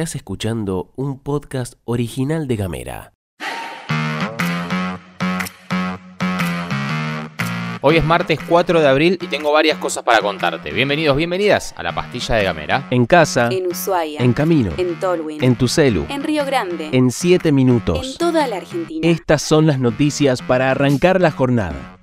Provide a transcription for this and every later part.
Estás escuchando un podcast original de Gamera. Hoy es martes 4 de abril y tengo varias cosas para contarte. Bienvenidos, bienvenidas a la pastilla de Gamera. En casa, En Ushuaia. en camino, En Tolwyn. en tu celu, En Río Grande. en 7 En minutos. toda la Argentina. Estas son las noticias para arrancar la jornada.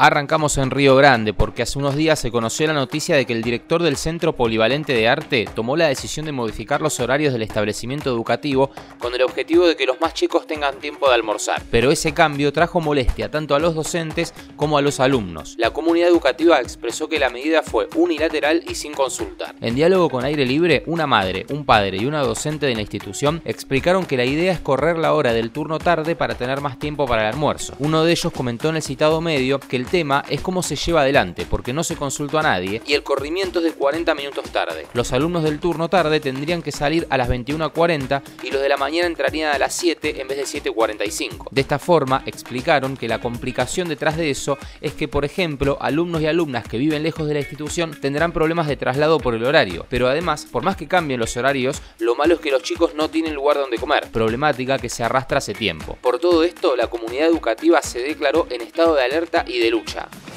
Arrancamos en Río Grande porque hace unos días se conoció la noticia de que el director del Centro Polivalente de Arte tomó la decisión de modificar los horarios del establecimiento educativo con el objetivo de que los más chicos tengan tiempo de almorzar. Pero ese cambio trajo molestia tanto a los docentes como a los alumnos. La comunidad educativa expresó que la medida fue unilateral y sin consultar. En diálogo con aire libre, una madre, un padre y una docente de la institución explicaron que la idea es correr la hora del turno tarde para tener más tiempo para el almuerzo. Uno de ellos comentó en el citado medio que el tema es cómo se lleva adelante, porque no se consultó a nadie y el corrimiento es de 40 minutos tarde. Los alumnos del turno tarde tendrían que salir a las 21.40 y los de la mañana entrarían a las 7 en vez de 7.45. De esta forma, explicaron que la complicación detrás de eso es que, por ejemplo, alumnos y alumnas que viven lejos de la institución tendrán problemas de traslado por el horario, pero además, por más que cambien los horarios, lo malo es que los chicos no tienen lugar donde comer, problemática que se arrastra hace tiempo. Por todo esto, la comunidad educativa se declaró en estado de alerta y de lucha. lucha.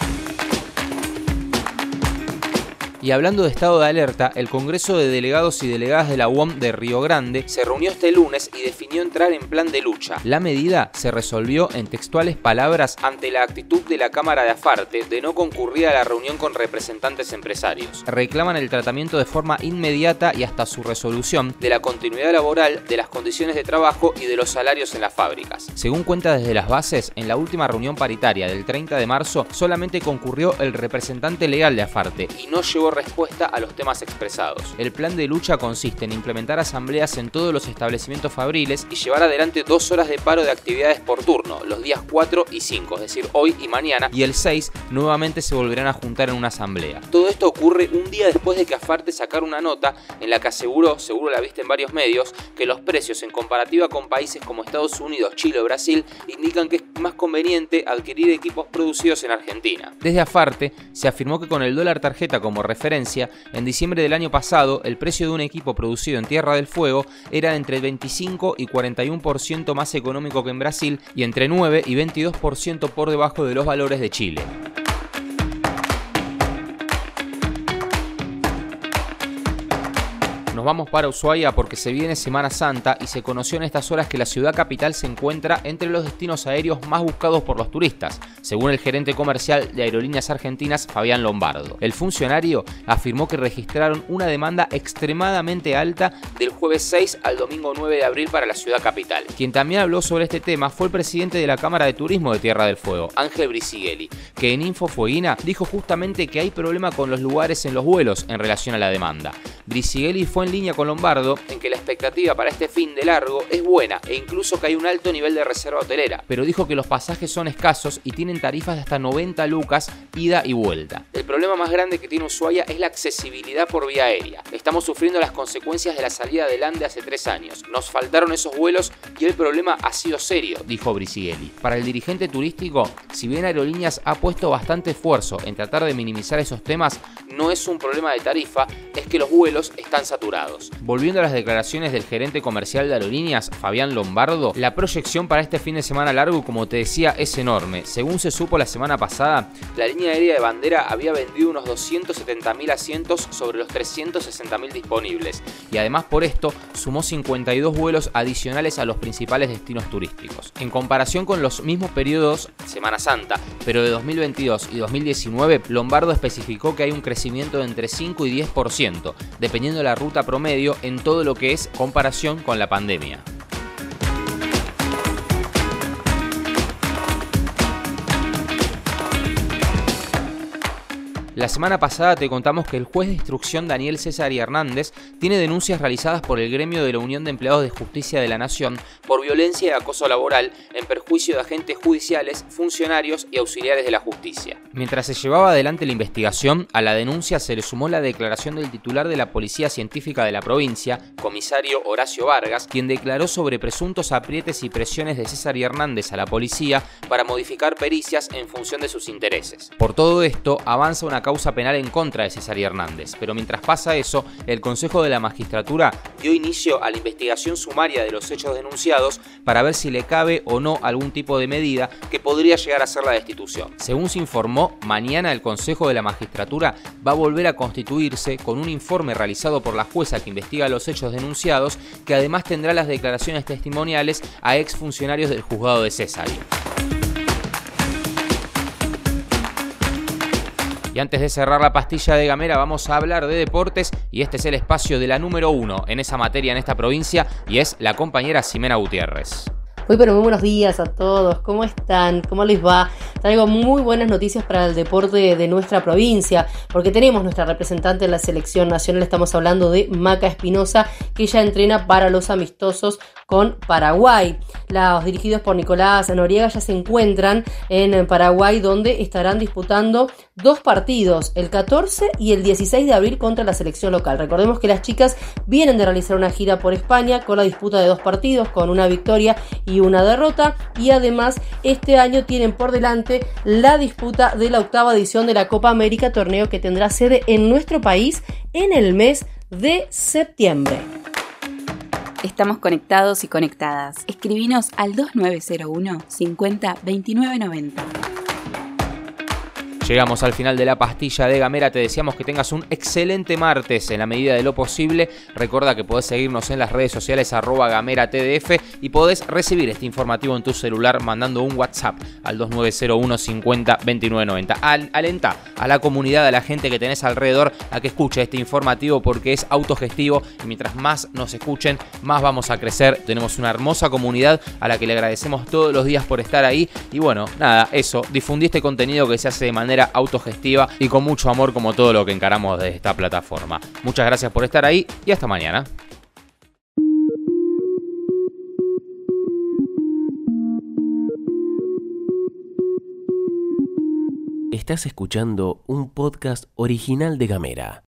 Y hablando de estado de alerta, el Congreso de Delegados y Delegadas de la UOM de Río Grande se reunió este lunes y definió entrar en plan de lucha. La medida se resolvió en textuales palabras ante la actitud de la Cámara de Afarte de no concurrir a la reunión con representantes empresarios. Reclaman el tratamiento de forma inmediata y hasta su resolución de la continuidad laboral, de las condiciones de trabajo y de los salarios en las fábricas. Según cuenta desde las bases, en la última reunión paritaria del 30 de marzo solamente concurrió el representante legal de Afarte y no llevó respuesta a los temas expresados. El plan de lucha consiste en implementar asambleas en todos los establecimientos fabriles y llevar adelante dos horas de paro de actividades por turno, los días 4 y 5, es decir, hoy y mañana, y el 6 nuevamente se volverán a juntar en una asamblea. Todo esto ocurre un día después de que Afarte sacara una nota en la que aseguró, seguro la viste en varios medios, que los precios en comparativa con países como Estados Unidos, Chile o Brasil indican que es más conveniente adquirir equipos producidos en Argentina. Desde Afarte se afirmó que con el dólar tarjeta como referencia, en diciembre del año pasado el precio de un equipo producido en Tierra del Fuego era entre 25 y 41% más económico que en Brasil y entre 9 y 22% por debajo de los valores de Chile. Nos vamos para Ushuaia porque se viene Semana Santa y se conoció en estas horas que la ciudad capital se encuentra entre los destinos aéreos más buscados por los turistas, según el gerente comercial de Aerolíneas Argentinas, Fabián Lombardo. El funcionario afirmó que registraron una demanda extremadamente alta del jueves 6 al domingo 9 de abril para la ciudad capital. Quien también habló sobre este tema fue el presidente de la Cámara de Turismo de Tierra del Fuego, Ángel Brisigeli, que en Info Fueguina dijo justamente que hay problema con los lugares en los vuelos en relación a la demanda. Brisigeli fue en línea con Lombardo en que la expectativa para este fin de largo es buena e incluso que hay un alto nivel de reserva hotelera, pero dijo que los pasajes son escasos y tienen tarifas de hasta 90 lucas ida y vuelta. El problema más grande que tiene Ushuaia es la accesibilidad por vía aérea. Estamos sufriendo las consecuencias de la salida del Ande hace tres años. Nos faltaron esos vuelos y el problema ha sido serio, dijo Brisigeli. Para el dirigente turístico, si bien Aerolíneas ha puesto bastante esfuerzo en tratar de minimizar esos temas, no es un problema de tarifa, es que los vuelos están saturados. Volviendo a las declaraciones del gerente comercial de aerolíneas, Fabián Lombardo, la proyección para este fin de semana largo, como te decía, es enorme. Según se supo la semana pasada, la línea aérea de bandera había vendido unos 270.000 asientos sobre los 360.000 disponibles y además por esto sumó 52 vuelos adicionales a los principales destinos turísticos. En comparación con los mismos periodos Semana Santa, pero de 2022 y 2019, Lombardo especificó que hay un crecimiento de entre 5 y 10%, dependiendo de la ruta promedio en todo lo que es comparación con la pandemia. La semana pasada te contamos que el juez de instrucción Daniel César y Hernández tiene denuncias realizadas por el gremio de la Unión de Empleados de Justicia de la Nación por violencia y acoso laboral en perjuicio de agentes judiciales, funcionarios y auxiliares de la justicia. Mientras se llevaba adelante la investigación, a la denuncia se le sumó la declaración del titular de la Policía Científica de la provincia, comisario Horacio Vargas, quien declaró sobre presuntos aprietes y presiones de César y Hernández a la policía para modificar pericias en función de sus intereses. Por todo esto, avanza una causa penal en contra de César y Hernández, pero mientras pasa eso, el Consejo de la Magistratura dio inicio a la investigación sumaria de los hechos denunciados para ver si le cabe o no algún tipo de medida que podría llegar a ser la destitución. Según se informó, mañana el Consejo de la Magistratura va a volver a constituirse con un informe realizado por la jueza que investiga los hechos denunciados, que además tendrá las declaraciones testimoniales a exfuncionarios del juzgado de César. Antes de cerrar la pastilla de Gamera vamos a hablar de deportes y este es el espacio de la número uno en esa materia en esta provincia y es la compañera Ximena Gutiérrez. Muy muy buenos días a todos, ¿cómo están? ¿Cómo les va? Traigo muy buenas noticias para el deporte de nuestra provincia, porque tenemos nuestra representante en la selección nacional, estamos hablando de Maca Espinosa, que ya entrena para los amistosos con Paraguay. Los dirigidos por Nicolás Noriega ya se encuentran en Paraguay, donde estarán disputando dos partidos, el 14 y el 16 de abril contra la selección local. Recordemos que las chicas vienen de realizar una gira por España con la disputa de dos partidos, con una victoria y una derrota, y además este año tienen por delante la disputa de la octava edición de la Copa América, torneo que tendrá sede en nuestro país en el mes de septiembre. Estamos conectados y conectadas. Escribinos al 2901 50 29 90. Llegamos al final de la pastilla de Gamera, te deseamos que tengas un excelente martes en la medida de lo posible. Recuerda que podés seguirnos en las redes sociales arroba Gamera y podés recibir este informativo en tu celular mandando un WhatsApp al 2901 50 2990. alenta a la comunidad, a la gente que tenés alrededor a que escuche este informativo porque es autogestivo y mientras más nos escuchen, más vamos a crecer. Tenemos una hermosa comunidad a la que le agradecemos todos los días por estar ahí y bueno, nada, eso, difundí este contenido que se hace de manera autogestiva y con mucho amor como todo lo que encaramos de esta plataforma. Muchas gracias por estar ahí y hasta mañana. Estás escuchando un podcast original de Gamera.